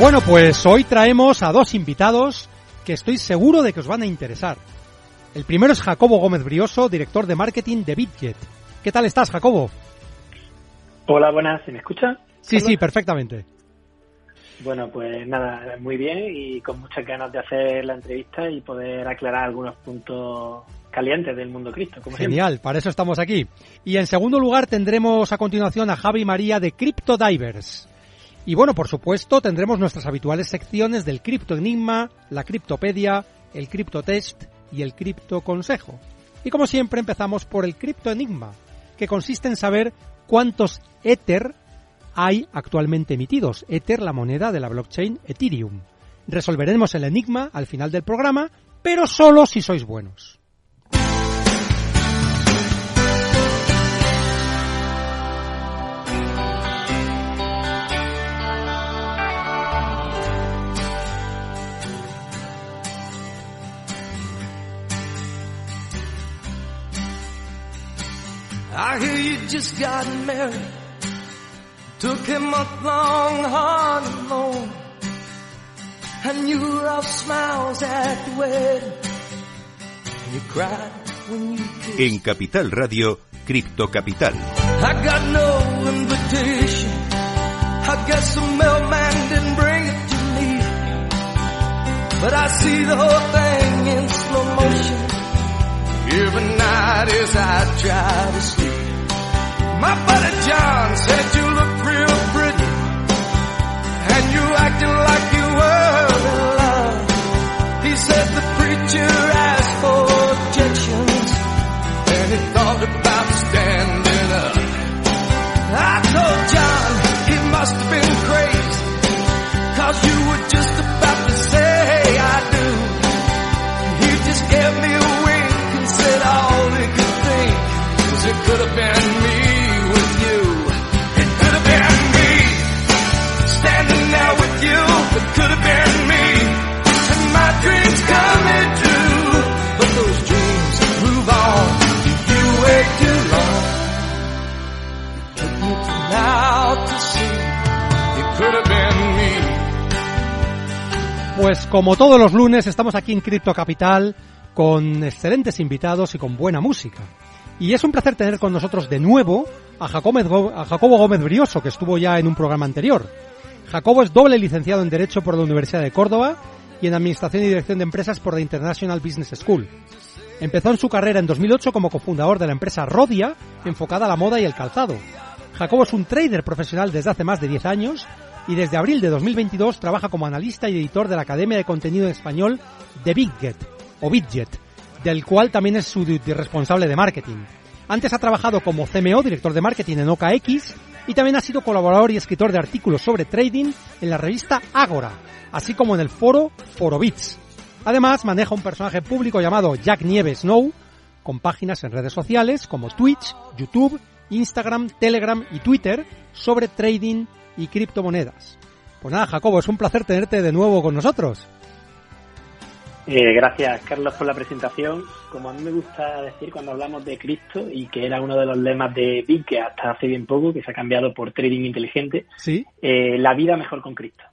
Bueno, pues hoy traemos a dos invitados que estoy seguro de que os van a interesar. El primero es Jacobo Gómez Brioso, director de marketing de Bitjet. ¿Qué tal estás, Jacobo? Hola, buenas, ¿se me escucha? Sí, sí, perfectamente. Bueno, pues nada, muy bien y con muchas ganas de hacer la entrevista y poder aclarar algunos puntos calientes del mundo cripto. Genial, para eso estamos aquí. Y en segundo lugar tendremos a continuación a Javi María de Crypto Divers. Y bueno, por supuesto, tendremos nuestras habituales secciones del Cripto Enigma, la Criptopedia, el Cripto Test y el Cripto Consejo. Y como siempre empezamos por el Cripto Enigma, que consiste en saber cuántos Ether hay actualmente emitidos. Ether, la moneda de la blockchain Ethereum. Resolveremos el enigma al final del programa, pero solo si sois buenos. I hear you just got married. Took a month long honeymoon. And you were all smiles at the wedding. And you cried when you kissed. En Capital Radio, Cripto Capital. I got no invitation. I guess the mailman didn't bring it to me. But I see the whole thing in slow motion. Every night as I try to sleep. My buddy John said you look real pretty. And you acting like you were in love. He said the preacher asked for objections. And he thought about standing up. I told John he must have been crazy. Cause you were just about como todos los lunes estamos aquí en Cripto Capital con excelentes invitados y con buena música. Y es un placer tener con nosotros de nuevo a Jacobo, a Jacobo Gómez Brioso, que estuvo ya en un programa anterior. Jacobo es doble licenciado en Derecho por la Universidad de Córdoba y en Administración y Dirección de Empresas por la International Business School. Empezó en su carrera en 2008 como cofundador de la empresa Rodia, enfocada a la moda y el calzado. Jacobo es un trader profesional desde hace más de 10 años y desde abril de 2022 trabaja como analista y editor de la Academia de Contenido en Español de Bitget, o Bitget, del cual también es su responsable de marketing. Antes ha trabajado como CMO, director de marketing en OKX, y también ha sido colaborador y escritor de artículos sobre trading en la revista Agora, así como en el foro Forobits. Además, maneja un personaje público llamado Jack Nieves Snow, con páginas en redes sociales como Twitch, YouTube, Instagram, Telegram y Twitter sobre trading y criptomonedas. Pues nada, Jacobo, es un placer tenerte de nuevo con nosotros. Eh, gracias, Carlos, por la presentación. Como a mí me gusta decir cuando hablamos de cripto y que era uno de los lemas de que hasta hace bien poco, que se ha cambiado por trading inteligente, Sí. eh, la vida mejor con cripto.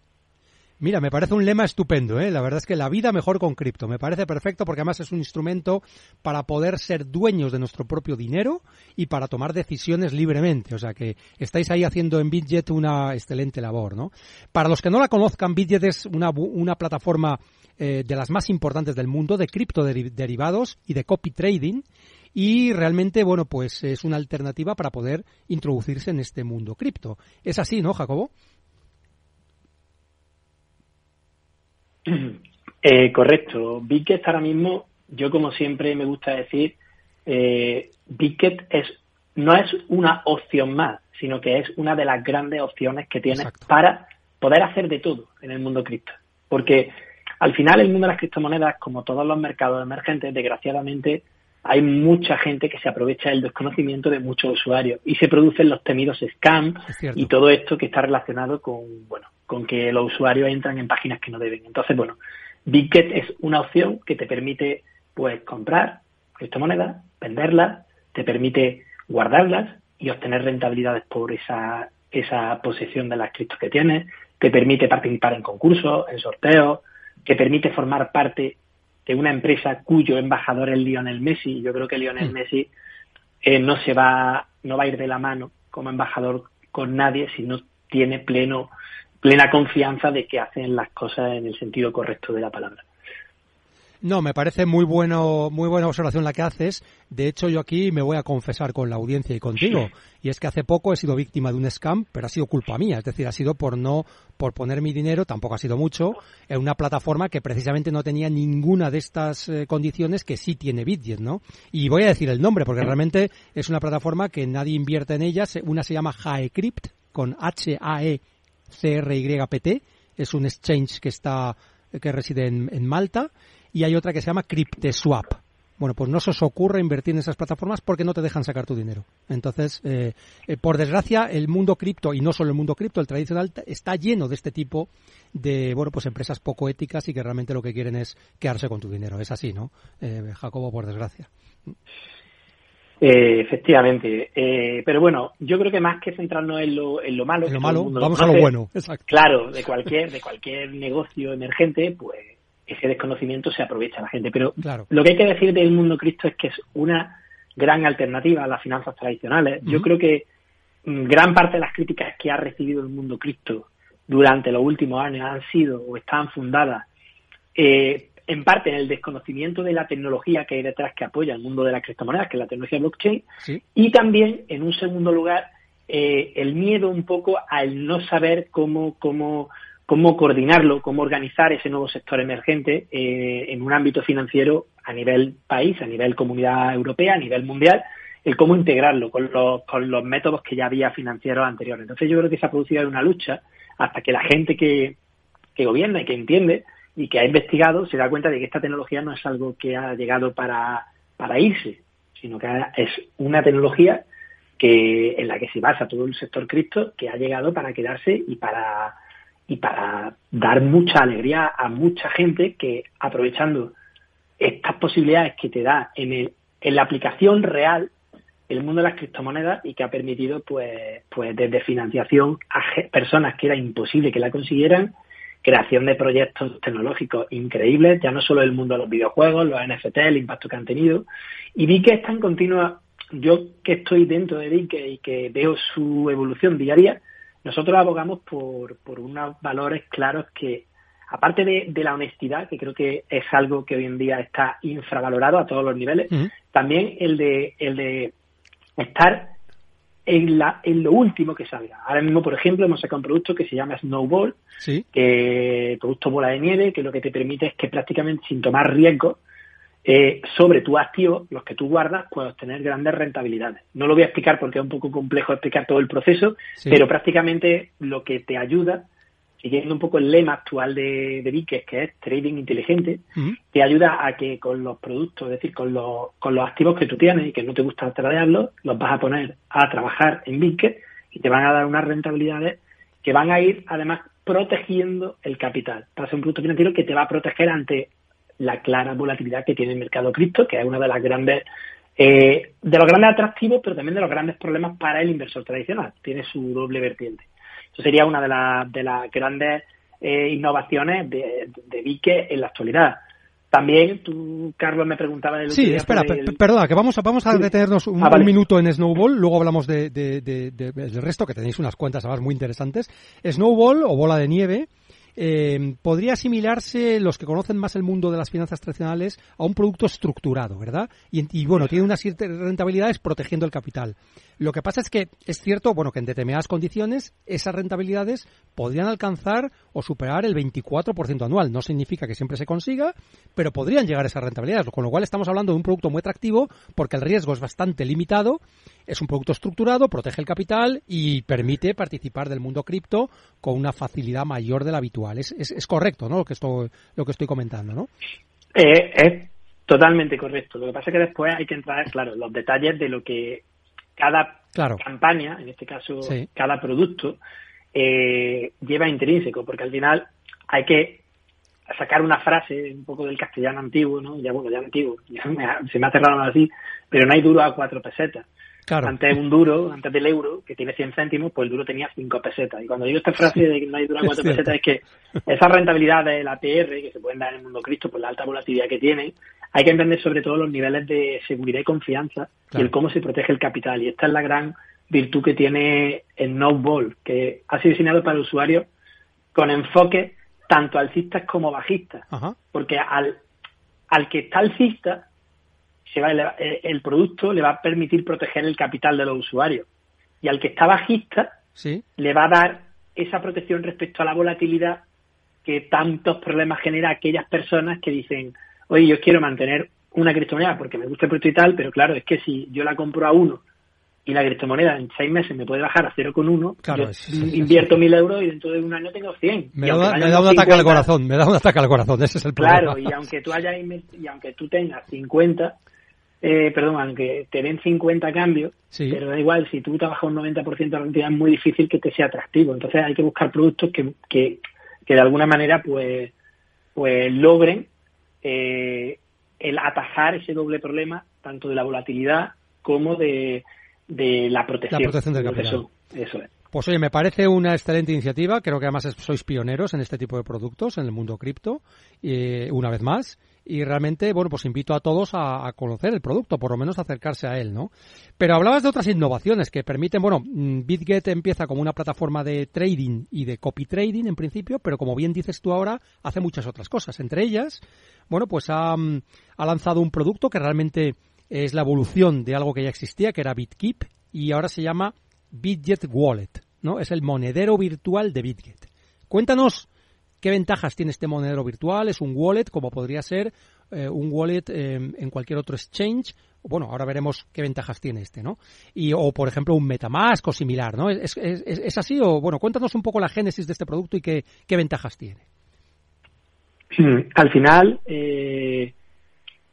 Mira, me parece un lema estupendo, ¿eh? La verdad es que la vida mejor con cripto. Me parece perfecto porque además es un instrumento para poder ser dueños de nuestro propio dinero y para tomar decisiones libremente. O sea que estáis ahí haciendo en Bitget una excelente labor, ¿no? Para los que no la conozcan, Bitget es una, una plataforma eh, de las más importantes del mundo de criptoderivados y de copy trading y realmente, bueno, pues es una alternativa para poder introducirse en este mundo cripto. Es así, ¿no, Jacobo? Eh, correcto. Bitget ahora mismo, yo como siempre me gusta decir eh, Bicket es, no es una opción más, sino que es una de las grandes opciones que tienes para poder hacer de todo en el mundo cripto. Porque al final el mundo de las criptomonedas, como todos los mercados emergentes, desgraciadamente hay mucha gente que se aprovecha del desconocimiento de muchos usuarios y se producen los temidos scams y todo esto que está relacionado con, bueno, con que los usuarios entran en páginas que no deben. Entonces, bueno, Bitget es una opción que te permite, pues, comprar criptomonedas, venderlas, te permite guardarlas y obtener rentabilidades por esa, esa posesión de las criptos que tienes, te permite participar en concursos, en sorteos, te permite formar parte de una empresa cuyo embajador es Lionel Messi. Yo creo que Lionel mm. Messi eh, no se va, no va a ir de la mano como embajador con nadie si no tiene pleno, plena confianza de que hacen las cosas en el sentido correcto de la palabra. No, me parece muy bueno, muy buena observación la que haces. De hecho, yo aquí me voy a confesar con la audiencia y contigo. Y es que hace poco he sido víctima de un scam, pero ha sido culpa mía. Es decir, ha sido por no, por poner mi dinero, tampoco ha sido mucho, en una plataforma que precisamente no tenía ninguna de estas eh, condiciones que sí tiene Bitget, ¿no? Y voy a decir el nombre, porque realmente es una plataforma que nadie invierte en ella. Una se llama Haecrypt, con H-A-E-C-R-Y-P-T. Es un exchange que está, que reside en Malta y hay otra que se llama CrypteSwap. Bueno, pues no se os ocurre invertir en esas plataformas porque no te dejan sacar tu dinero. Entonces, eh, eh, por desgracia, el mundo cripto, y no solo el mundo cripto, el tradicional, está lleno de este tipo de, bueno, pues empresas poco éticas y que realmente lo que quieren es quedarse con tu dinero. Es así, ¿no? Eh, Jacobo, por desgracia. efectivamente. pero bueno, yo creo que más que centrarnos en lo, en lo malo, lo malo vamos a lo bueno. Exacto. Claro, de cualquier, de cualquier negocio emergente, pues ese desconocimiento se aprovecha la gente. Pero lo que hay que decir del mundo cripto es que es una gran alternativa a las finanzas tradicionales. Yo creo que mm, gran parte de las críticas que ha recibido el mundo cripto durante los últimos años han sido o están fundadas eh, en parte en el desconocimiento de la tecnología que hay detrás que apoya el mundo de las criptomonedas, que es la tecnología blockchain, y también, en un segundo lugar, eh, el miedo un poco al no saber cómo, cómo cómo coordinarlo, cómo organizar ese nuevo sector emergente eh, en un ámbito financiero a nivel país, a nivel comunidad europea, a nivel mundial, el cómo integrarlo con los, con los métodos que ya había financieros anteriores. Entonces yo creo que se ha producido una lucha hasta que la gente que, que gobierna y que entiende y que ha investigado se da cuenta de que esta tecnología no es algo que ha llegado para, para irse, sino que es una tecnología que en la que se basa todo el sector cripto que ha llegado para quedarse y para y para dar mucha alegría a mucha gente que aprovechando estas posibilidades que te da en, el, en la aplicación real el mundo de las criptomonedas y que ha permitido pues pues desde financiación a personas que era imposible que la consiguieran creación de proyectos tecnológicos increíbles ya no solo el mundo de los videojuegos los NFT el impacto que han tenido. Y vi que está en continua yo que estoy dentro de Vic y que veo su evolución diaria nosotros abogamos por, por unos valores claros que, aparte de, la honestidad, que creo que es algo que hoy en día está infravalorado a todos los niveles, también el de, el de estar en, la, en lo último que salga. Ahora mismo, por ejemplo, hemos sacado un producto que se llama Snowball, que producto bola de nieve, que lo que te permite es que prácticamente sin tomar riesgo eh, sobre tu activo, los que tú guardas, puedes obtener grandes rentabilidades. No lo voy a explicar porque es un poco complejo explicar todo el proceso, pero prácticamente lo que te ayuda, siguiendo un poco el lema actual de, de que es trading inteligente, te ayuda a que con los productos, es decir, con los, con los activos que tú tienes y que no te gusta tradearlos, los vas a poner a trabajar en Bitcoin y te van a dar unas rentabilidades que van a ir además protegiendo el capital. Para ser un producto financiero que te va a proteger ante la clara volatilidad que tiene el mercado cripto, que es una de las grandes eh, de los grandes atractivos, pero también de los grandes problemas para el inversor tradicional. Tiene su doble vertiente. Eso sería una de, las de las grandes eh, innovaciones de, de Vique en la actualidad. También tú, Carlos, me preguntaba del Sí, espera, perdona, que vamos a, vamos a detenernos un, ah, minuto en Snowball, luego hablamos de, del resto, que tenéis unas cuentas además muy interesantes. Snowball o bola de nieve eh, podría asimilarse, los que conocen más el mundo de las finanzas tradicionales, a un producto estructurado, ¿verdad? Y, bueno, tiene unas rentabilidades protegiendo el capital. Lo que pasa es que es cierto, bueno, que en determinadas condiciones esas rentabilidades podrían alcanzar o superar el 24% anual. No significa que siempre se consiga, pero podrían llegar a esas rentabilidades, con lo cual estamos hablando de un producto muy atractivo porque el riesgo es bastante limitado, es un producto estructurado, protege el capital y permite participar del mundo cripto con una facilidad mayor de la habitual. Es, es, correcto, ¿no? Lo que estoy, lo que estoy comentando, ¿no? Eh, es totalmente correcto. Lo que pasa es que después hay que entrar, claro, en los detalles de lo que cada campaña, en este caso cada producto, eh, lleva intrínseco, porque al final hay que sacar una frase un poco del castellano antiguo, ¿no? Ya bueno, ya antiguo, se me ha cerrado así, pero no hay duro a cuatro pesetas. Antes un duro, antes del euro, que tiene 100 céntimos, pues el duro tenía 5 pesetas. Y cuando digo esta frase de que no hay duro a 4 pesetas, es que esa rentabilidad del APR, que se pueden dar en el mundo cripto por la alta volatilidad que tiene, hay que entender sobre todo los niveles de seguridad y confianza y el cómo se protege el capital. Y esta es la gran virtud que tiene el No Ball, que ha sido diseñado para el usuario con enfoque tanto alcistas como bajistas. Porque al, al que está alcista, eh, el producto le va a permitir proteger el capital de los usuarios. Y al que está bajista, le va a dar esa protección respecto a la volatilidad que tantos problemas genera aquellas personas que dicen, oye, yo quiero mantener una criptomoneda porque me gusta el producto y tal, pero claro, es que si yo la compro a uno y la criptomoneda en seis meses me puede bajar a 0,1, claro, invierto mil euros y dentro de un año tengo 100. Me, da, un ataque al corazón, me da un ataque al corazón, ese es el problema. Claro, y aunque tú, hayas, y aunque tú tengas 50, eh, perdón, aunque te den 50 cambios, pero da igual, si tú trabajas un 90% de la cantidad es muy difícil que te sea atractivo. Entonces hay que buscar productos que, que, de alguna manera pues, pues logren eh, el atajar ese doble problema, tanto de la volatilidad como de, de la protección. La protección del capital. Eso, es. Pues oye, me parece una excelente iniciativa. Creo que además sois pioneros en este tipo de productos en el mundo cripto. Eh, una vez más y realmente, bueno, pues invito a todos a, conocer el producto, por lo menos acercarse a él, ¿no? Pero hablabas de otras innovaciones que permiten, bueno, mm, BitGet empieza como una plataforma de trading y de copy trading en principio, pero como bien dices tú ahora, hace muchas otras cosas. Entre ellas, bueno, pues ha, mm, ha lanzado un producto que realmente es la evolución de algo que ya existía, que era BitKeep, y ahora se llama BitGet Wallet, ¿no? Es el monedero virtual de BitGet. Cuéntanos ¿Qué ventajas tiene este monedero virtual? ¿Es un wallet como podría ser eh, un wallet em, en cualquier otro exchange? Bueno, ahora veremos qué ventajas tiene este, ¿no? Y, o, por ejemplo, un Metamask o similar, ¿no? ¿Es, es, así o, bueno, cuéntanos un poco la génesis de este producto y qué, qué ventajas tiene? Al final, eh,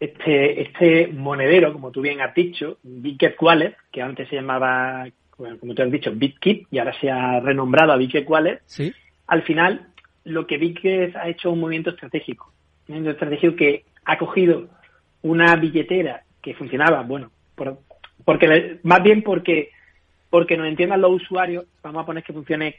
este, este monedero, como tú bien has dicho, BitGet Wallet, que antes se llamaba, como tú has dicho, BitKeep y ahora se ha renombrado a BitGet Wallet, ¿Sí? al final lo que vi que ha hecho un movimiento estratégico. Un movimiento estratégico que ha cogido una billetera que funcionaba, bueno, porque más bien porque porque nos entiendan los usuarios, vamos a poner que funcione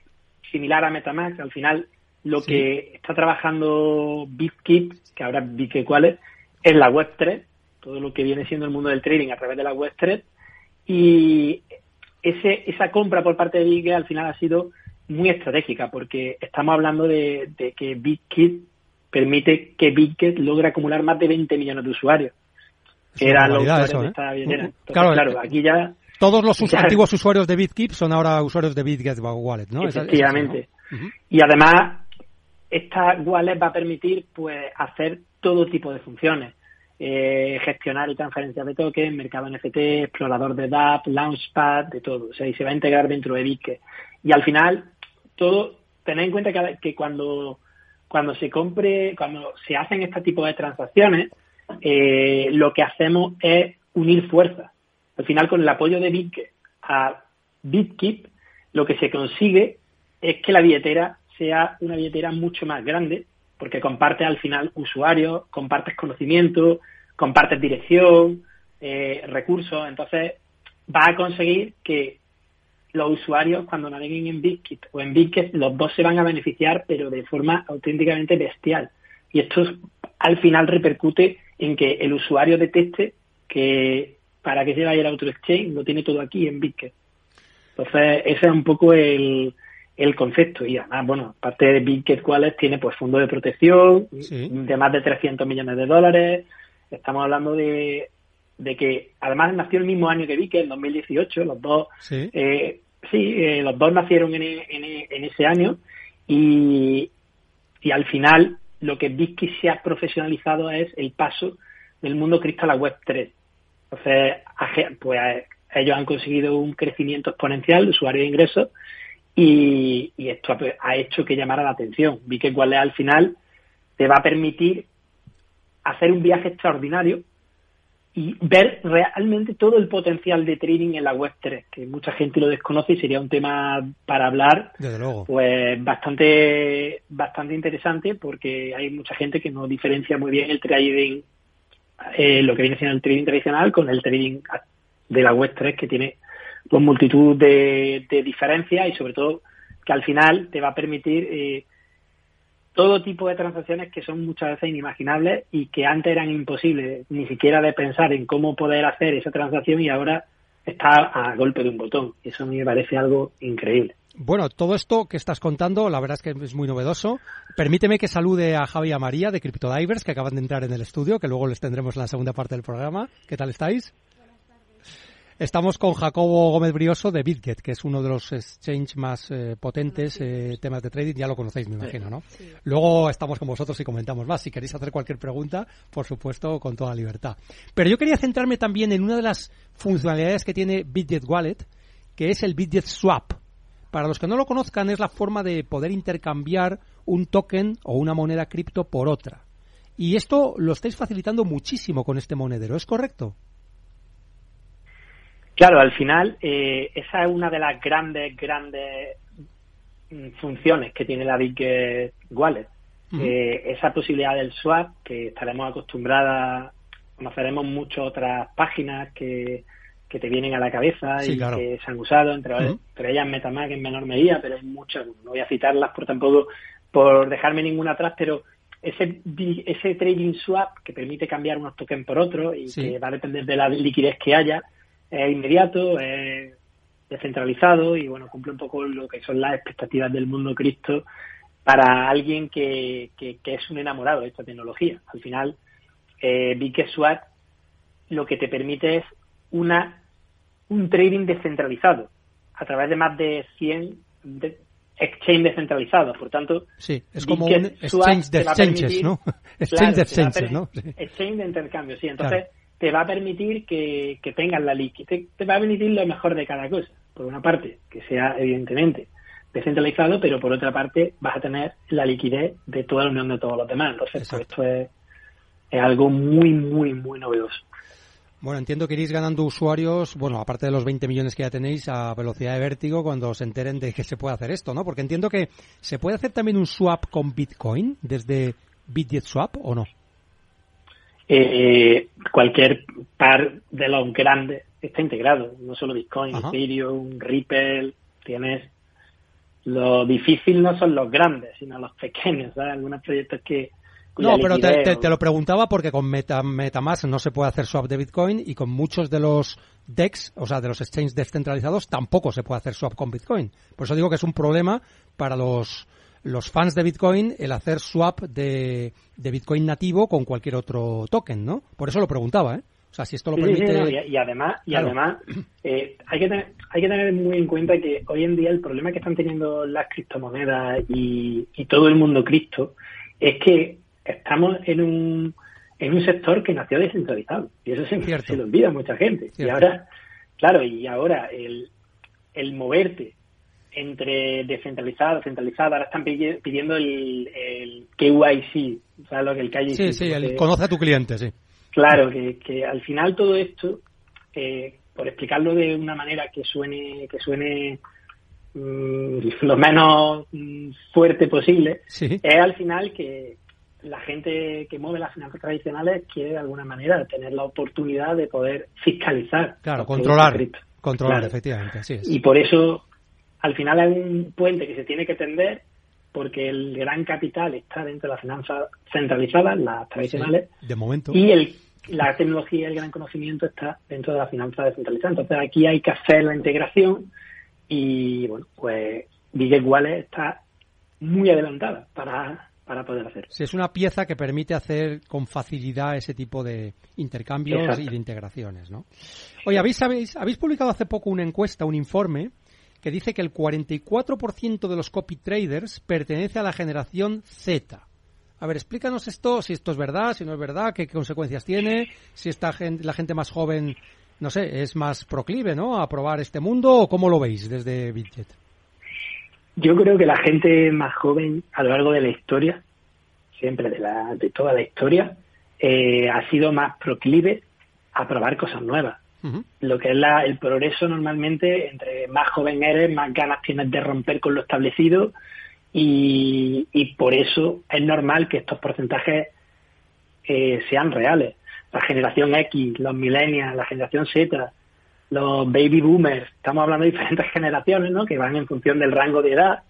similar a Metamask, al final lo que está trabajando BitKeep, que ahora vi cuál es, es la Web3, todo lo que viene siendo el mundo del trading a través de la Web3, y ese, esa compra por parte de BitKeep al final ha sido muy estratégica porque estamos hablando de, que BitKit permite que BitKit logre acumular más de 20 millones de usuarios. Que eran los usuarios de ¿eh? esta billetera. claro, eh, aquí ya... Todos los antiguos usuarios de BitKeep son ahora usuarios de BitGet Wallet, ¿no? Efectivamente. Y además, esta wallet va a permitir pues hacer todo tipo de funciones. Eh, gestionar y transferencias de tokens, mercado NFT, explorador de DApp, Launchpad, de todo. O sea, y se va a integrar dentro de BitKit. Y al final, todo, tened en cuenta que, cuando, cuando se compre, cuando se hacen este tipo de transacciones, eh, lo que hacemos es unir fuerzas. Al final, con el apoyo de BitKeep a BitKeep, lo que se consigue es que la billetera sea una billetera mucho más grande, porque comparte al final usuarios, compartes conocimiento, compartes dirección, eh, recursos, entonces va a conseguir que los usuarios cuando naveguen en BitKit o en BitKit, los dos se van a beneficiar, pero de forma auténticamente bestial. Y esto al final repercute en que el usuario detecte que para que se vaya a otro exchange lo tiene todo aquí en BitKit. Entonces, ese es un poco el, el concepto y además, bueno, aparte de Bitget Wallet tiene pues fondo de protección de más de 300 millones de dólares. Estamos hablando de, de que además nació el mismo año que Bitget, en 2018, los dos, sí, eh, sí eh, los dos nacieron en, en, ese año y, y al final lo que Bitget se ha profesionalizado es el paso del mundo cripto a la web 3. Entonces, pues ellos han conseguido un crecimiento exponencial de usuarios de ingresos y, esto ha, hecho que llamara la atención. Vi que Wallet al final te va a permitir hacer un viaje extraordinario y ver realmente todo el potencial de trading en la web 3, que mucha gente lo desconoce y sería un tema para hablar pues bastante bastante interesante porque hay mucha gente que no diferencia muy bien el trading eh, lo que viene siendo el trading tradicional con el trading de la web 3 que tiene pues multitud de, diferencias y sobre todo que al final te va a permitir eh, todo tipo de transacciones que son muchas veces inimaginables y que antes eran imposibles ni siquiera de pensar en cómo poder hacer esa transacción y ahora está a golpe de un botón. Y eso a mí me parece algo increíble. Bueno, todo esto que estás contando, la verdad es que es muy novedoso. Permíteme que salude a Javi y a María de CryptoDivers, que acaban de entrar en el estudio, que luego les tendremos en la segunda parte del programa. ¿Qué tal estáis? Estamos con Jacobo Gómez Brioso de BitGet, que es uno de los exchanges más eh, potentes eh, temas de trading. Ya lo conocéis, me imagino, ¿no? Luego estamos con vosotros y comentamos más. Si queréis hacer cualquier pregunta, por supuesto, con toda libertad. Pero yo quería centrarme también en una de las funcionalidades que tiene BitGet Wallet, que es el BitGet Swap. Para los que no lo conozcan, es la forma de poder intercambiar un token o una moneda cripto por otra. Y esto lo estáis facilitando muchísimo con este monedero, ¿es correcto? Claro, al final eh, esa es una de las grandes, grandes mm, funciones que tiene la Big Wallet. Eh, esa posibilidad del swap, que estaremos acostumbradas, conoceremos muchas otras páginas que, que te vienen a la cabeza y que se han usado, entre, ellas Metamask en menor medida, pero hay muchas, no voy a citarlas por tampoco por dejarme ninguna atrás, pero ese, ese trading swap que permite cambiar unos tokens por otros y que va a depender de la liquidez que haya, es inmediato, es descentralizado y bueno, cumple un poco lo que son las expectativas del mundo cripto para alguien que, que, es un enamorado de esta tecnología. Al final, eh, Swap lo que te permite es una un trading descentralizado a través de más de 100 exchange descentralizados. Por tanto, sí, es como un exchange de exchanges, ¿no? exchange de exchanges, ¿no? Exchange de intercambio, sí. Entonces, te va a permitir que, que tengas la liquidez, te, va a permitir lo mejor de cada cosa. Por una parte, que sea evidentemente descentralizado, pero por otra parte vas a tener la liquidez de toda la unión de todos los demás. Entonces, pues, esto es, es algo muy, muy, muy novedoso. Bueno, entiendo que iréis ganando usuarios, bueno, aparte de los 20 millones que ya tenéis a velocidad de vértigo cuando se enteren de que se puede hacer esto, ¿no? Porque entiendo que se puede hacer también un swap con Bitcoin desde BitGet Swap o no eh, cualquier par de los grandes está integrado, no solo Bitcoin, Ethereum, Ripple, tienes lo difícil no son los grandes, sino los pequeños, ¿sabes? Algunos proyectos que no, pero te, lo preguntaba porque con Meta, MetaMask no se puede hacer swap de Bitcoin y con muchos de los DEX, o sea, de los exchanges descentralizados, tampoco se puede hacer swap con Bitcoin. Por eso digo que es un problema para los los fans de Bitcoin el hacer swap de, de Bitcoin nativo con cualquier otro token, ¿no? Por eso lo preguntaba, ¿eh? O sea, si esto lo permite... y, además, y además eh, hay, que tener, hay que tener muy en cuenta que hoy en día el problema que están teniendo las criptomonedas y, y todo el mundo cripto es que estamos en un, en un sector que nació descentralizado. Y eso se, se lo olvida a mucha gente. Y ahora, claro, y ahora el, el moverte entre descentralizado, centralizado, ahora están pidiendo el, el KYC, ¿sabes lo que el KYC? Sí, sí, el conoce a tu cliente, sí. Claro, que, que al final todo esto, eh, por explicarlo de una manera que suene, que suene mm, lo menos mm, fuerte posible, es al final que la gente que mueve las finanzas tradicionales quiere de alguna manera tener la oportunidad de poder fiscalizar. Claro, controlar. Controlar, efectivamente, así es. Y por eso al final hay un puente que se tiene que tender porque el gran capital está dentro de las finanzas centralizadas, las tradicionales. de momento. Y el, la tecnología y el gran conocimiento está dentro de las finanzas descentralizadas. Entonces aquí hay que hacer la integración y, bueno, pues Big Wallet está muy adelantada para, para poder hacer. Sí, es una pieza que permite hacer con facilidad ese tipo de intercambios y de integraciones, ¿no? Oye, ¿habéis, habéis, habéis publicado hace poco una encuesta, un informe, que dice que el 44% de los copy traders pertenece a la generación Z. A ver, explícanos esto, si esto es verdad, si no es verdad, qué, consecuencias tiene, si esta gente, la gente más joven, no sé, es más proclive, ¿no? A probar este mundo, o cómo lo veis desde Bitget. Yo creo que la gente más joven a lo largo de la historia, siempre de, la, de toda la historia, eh, ha sido más proclive a probar cosas nuevas. Lo que es la, el progreso normalmente, entre más joven eres, más ganas tienes de romper con lo establecido y, por eso es normal que estos porcentajes eh, sean reales. La generación X, los millennials, la generación Z, los baby boomers, estamos hablando de diferentes generaciones, ¿no? Que van en función del rango de edad.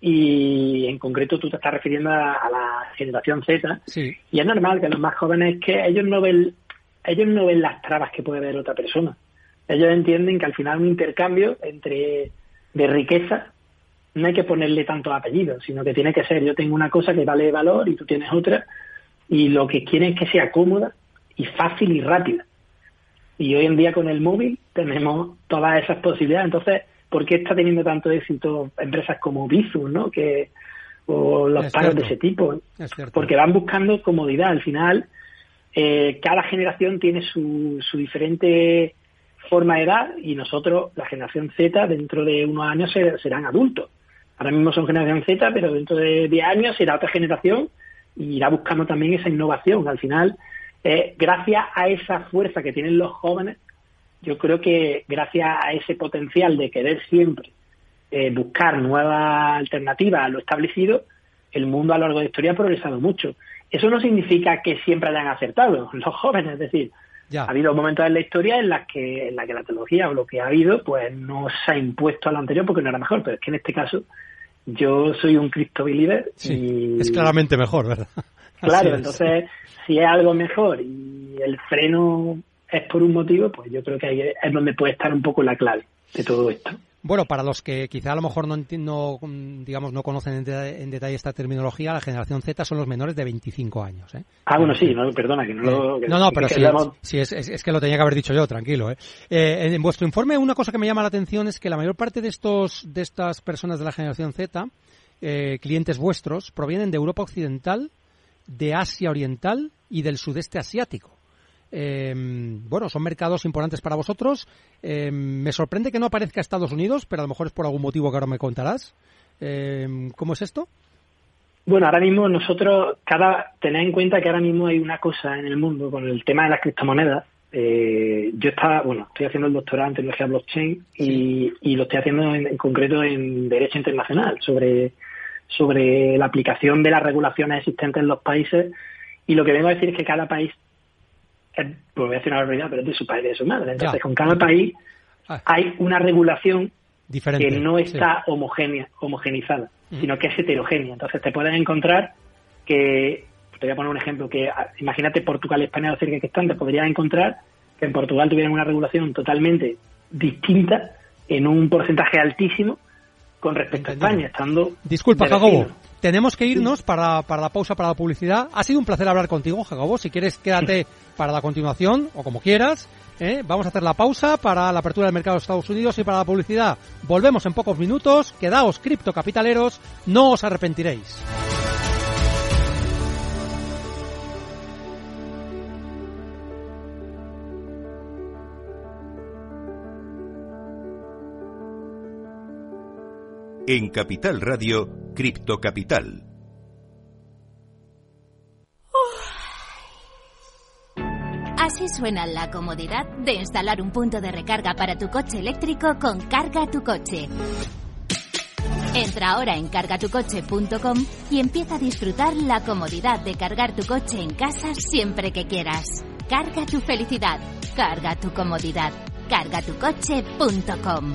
Y en concreto tú te estás refiriendo a, la generación Z. Y es normal que los más jóvenes que ellos no ven, ellos no ven las trabas que puede ver otra persona. Ellos entienden que al final un intercambio entre de riqueza no hay que ponerle tantos apellidos, sino que tiene que ser yo tengo una cosa que vale valor y tú tienes otra y lo que quieren es que sea cómoda y fácil y rápida. Y hoy en día con el móvil tenemos todas esas posibilidades. Entonces, ¿por qué está teniendo tanto éxito empresas como Bizu, ¿no? Que, o los pagos de ese tipo? Porque van buscando comodidad. Al final, eh, cada generación tiene su, su diferente forma de edad y nosotros, la generación Z, dentro de unos años serán adultos. Ahora mismo son generación Z, pero dentro de 10 años será otra generación y irá buscando también esa innovación. Al final, eh, gracias a esa fuerza que tienen los jóvenes, yo creo que gracias a ese potencial de querer siempre eh, buscar nuevas alternativas a lo establecido, el mundo a lo largo de la historia ha progresado mucho. Eso no significa que siempre hayan acertado los jóvenes, es decir, ha habido momentos en la historia en las que en la que la tecnología o lo que ha habido pues no se ha impuesto a lo anterior porque no era mejor, pero es que en este caso yo soy un Cristo believer y es claramente mejor, ¿verdad? Claro, entonces si es algo mejor y el freno es por un motivo, pues yo creo que ahí es donde puede estar un poco la clave de todo esto. Bueno, para los que quizá a lo mejor no, no digamos no conocen en, detalle esta terminología, la generación Z son los menores de 25 años. ¿eh? Ah, bueno, sí, perdona, que no lo... no, no, pero sí, es, que lo tenía que haber dicho yo, tranquilo. ¿eh? ¿eh? en vuestro informe una cosa que me llama la atención es que la mayor parte de estos de estas personas de la generación Z, eh, clientes vuestros, provienen de Europa Occidental, de Asia Oriental y del sudeste asiático. Eh, bueno, son mercados importantes para vosotros. Eh, me sorprende que no aparezca Estados Unidos, pero a lo mejor es por algún motivo que ahora me contarás. Eh, ¿Cómo es esto? Bueno, ahora mismo nosotros, cada, tened en cuenta que ahora mismo hay una cosa en el mundo con el tema de las criptomonedas. Eh, yo estaba, bueno, estoy haciendo el doctorado en tecnología blockchain y, lo estoy haciendo en, concreto en Derecho Internacional sobre sobre la aplicación de las regulaciones existentes en los países y lo que vengo a decir es que cada país, pues voy a decir una barbaridad, pero es de su padre y de su madre. Entonces, con cada país ah. hay una regulación Diferente, que no está homogénea, homogenizada, sino que es heterogénea. Entonces, te puedes encontrar que, te voy a poner un ejemplo, que ah, imagínate Portugal y España cerca que están, te podrías encontrar que en Portugal tuvieran una regulación totalmente distinta en un porcentaje altísimo con respecto a España, estando... Disculpa, Jacobo, tenemos que irnos para, para la pausa, para la publicidad. Ha sido un placer hablar contigo, Jacobo. Si quieres, quédate para la continuación o como quieras. ¿eh? Vamos a hacer la pausa para la apertura del mercado de Estados Unidos y para la publicidad. Volvemos en pocos minutos. Quedaos criptocapitaleros, no os arrepentiréis. En Capital Radio, Cripto Capital. Así suena la comodidad de instalar un punto de recarga para tu coche eléctrico con Carga tu coche. Entra ahora en cargatucoche.com y empieza a disfrutar la comodidad de cargar tu coche en casa siempre que quieras. Carga tu felicidad, carga tu comodidad, cargatucoche.com.